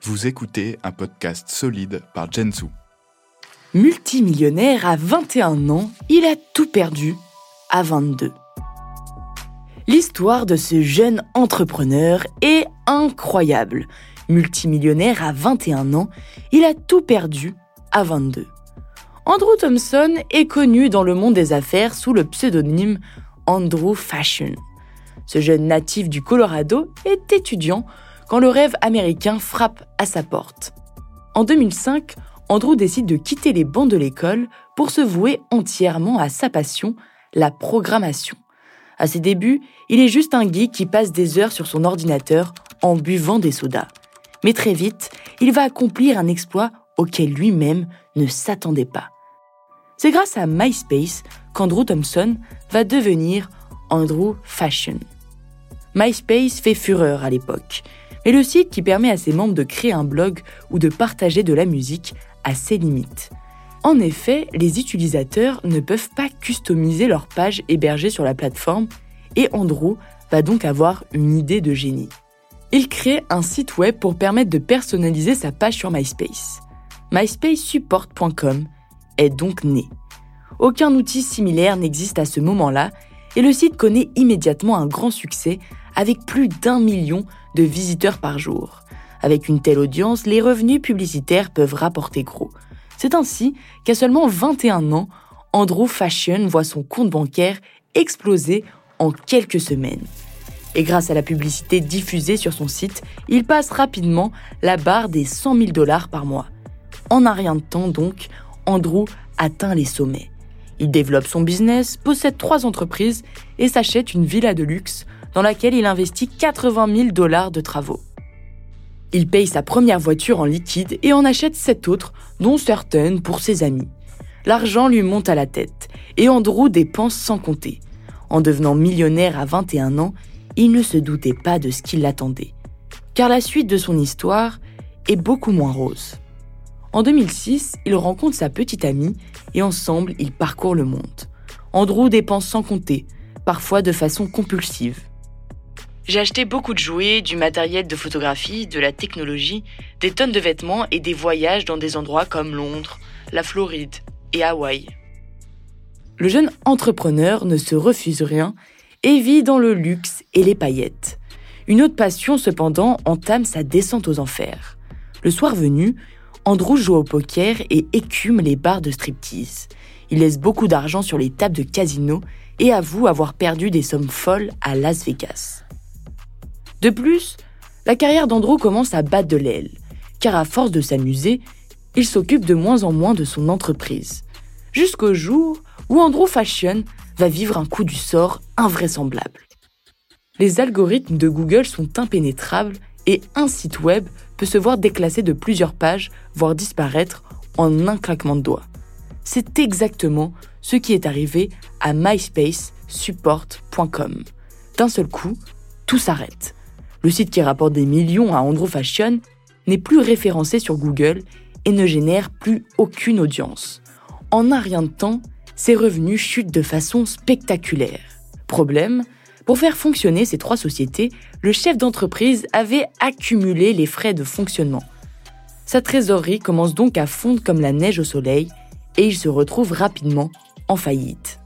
Vous écoutez un podcast solide par Jensu. Multimillionnaire à 21 ans, il a tout perdu à 22. L'histoire de ce jeune entrepreneur est incroyable. Multimillionnaire à 21 ans, il a tout perdu à 22. Andrew Thompson est connu dans le monde des affaires sous le pseudonyme Andrew Fashion. Ce jeune natif du Colorado est étudiant quand le rêve américain frappe à sa porte. En 2005, Andrew décide de quitter les bancs de l'école pour se vouer entièrement à sa passion, la programmation. À ses débuts, il est juste un geek qui passe des heures sur son ordinateur en buvant des sodas. Mais très vite, il va accomplir un exploit auquel lui-même ne s'attendait pas. C'est grâce à MySpace qu'Andrew Thompson va devenir Andrew Fashion. MySpace fait fureur à l'époque, mais le site qui permet à ses membres de créer un blog ou de partager de la musique a ses limites. En effet, les utilisateurs ne peuvent pas customiser leur page hébergée sur la plateforme et Andrew va donc avoir une idée de génie. Il crée un site web pour permettre de personnaliser sa page sur MySpace. MySpaceSupport.com est donc né. Aucun outil similaire n'existe à ce moment-là et le site connaît immédiatement un grand succès avec plus d'un million de visiteurs par jour. Avec une telle audience, les revenus publicitaires peuvent rapporter gros. C'est ainsi qu'à seulement 21 ans, Andrew Fashion voit son compte bancaire exploser en quelques semaines. Et grâce à la publicité diffusée sur son site, il passe rapidement la barre des 100 000 dollars par mois. En un rien de temps donc, Andrew atteint les sommets. Il développe son business, possède trois entreprises et s'achète une villa de luxe dans laquelle il investit 80 000 dollars de travaux. Il paye sa première voiture en liquide et en achète sept autres, dont certaines pour ses amis. L'argent lui monte à la tête et Andrew dépense sans compter. En devenant millionnaire à 21 ans, il ne se doutait pas de ce qui l'attendait. Car la suite de son histoire est beaucoup moins rose. En 2006, il rencontre sa petite amie et ensemble, ils parcourent le monde. Andrew dépense sans compter, parfois de façon compulsive. J'ai acheté beaucoup de jouets, du matériel de photographie, de la technologie, des tonnes de vêtements et des voyages dans des endroits comme Londres, la Floride et Hawaï. Le jeune entrepreneur ne se refuse rien et vit dans le luxe et les paillettes. Une autre passion, cependant, entame sa descente aux enfers. Le soir venu, Andrew joue au poker et écume les bars de striptease. Il laisse beaucoup d'argent sur les tables de casino et avoue avoir perdu des sommes folles à Las Vegas. De plus, la carrière d'Andrew commence à battre de l'aile, car à force de s'amuser, il s'occupe de moins en moins de son entreprise. Jusqu'au jour où Andrew Fashion va vivre un coup du sort invraisemblable. Les algorithmes de Google sont impénétrables et un site web peut se voir déclassé de plusieurs pages, voire disparaître en un claquement de doigts. C'est exactement ce qui est arrivé à MySpaceSupport.com. D'un seul coup, tout s'arrête. Le site qui rapporte des millions à Andrew Fashion n'est plus référencé sur Google et ne génère plus aucune audience. En un rien de temps, ses revenus chutent de façon spectaculaire. Problème, pour faire fonctionner ces trois sociétés, le chef d'entreprise avait accumulé les frais de fonctionnement. Sa trésorerie commence donc à fondre comme la neige au soleil et il se retrouve rapidement en faillite.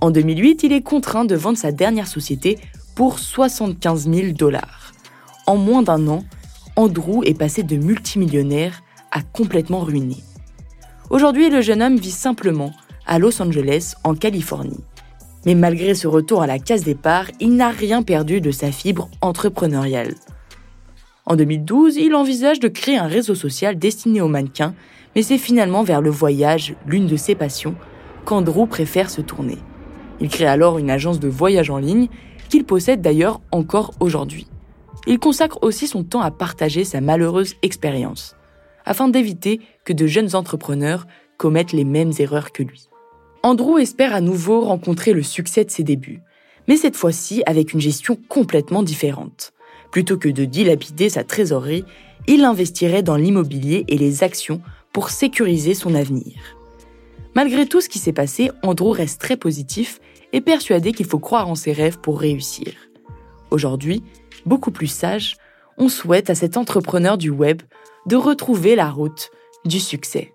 En 2008, il est contraint de vendre sa dernière société pour 75 000 dollars. En moins d'un an, Andrew est passé de multimillionnaire à complètement ruiné. Aujourd'hui, le jeune homme vit simplement à Los Angeles, en Californie. Mais malgré ce retour à la case départ, il n'a rien perdu de sa fibre entrepreneuriale. En 2012, il envisage de créer un réseau social destiné aux mannequins, mais c'est finalement vers le voyage, l'une de ses passions, qu'Andrew préfère se tourner. Il crée alors une agence de voyage en ligne qu'il possède d'ailleurs encore aujourd'hui. Il consacre aussi son temps à partager sa malheureuse expérience, afin d'éviter que de jeunes entrepreneurs commettent les mêmes erreurs que lui. Andrew espère à nouveau rencontrer le succès de ses débuts, mais cette fois-ci avec une gestion complètement différente. Plutôt que de dilapider sa trésorerie, il investirait dans l'immobilier et les actions pour sécuriser son avenir. Malgré tout ce qui s'est passé, Andrew reste très positif et persuadé qu'il faut croire en ses rêves pour réussir. Aujourd'hui, beaucoup plus sage, on souhaite à cet entrepreneur du web de retrouver la route du succès.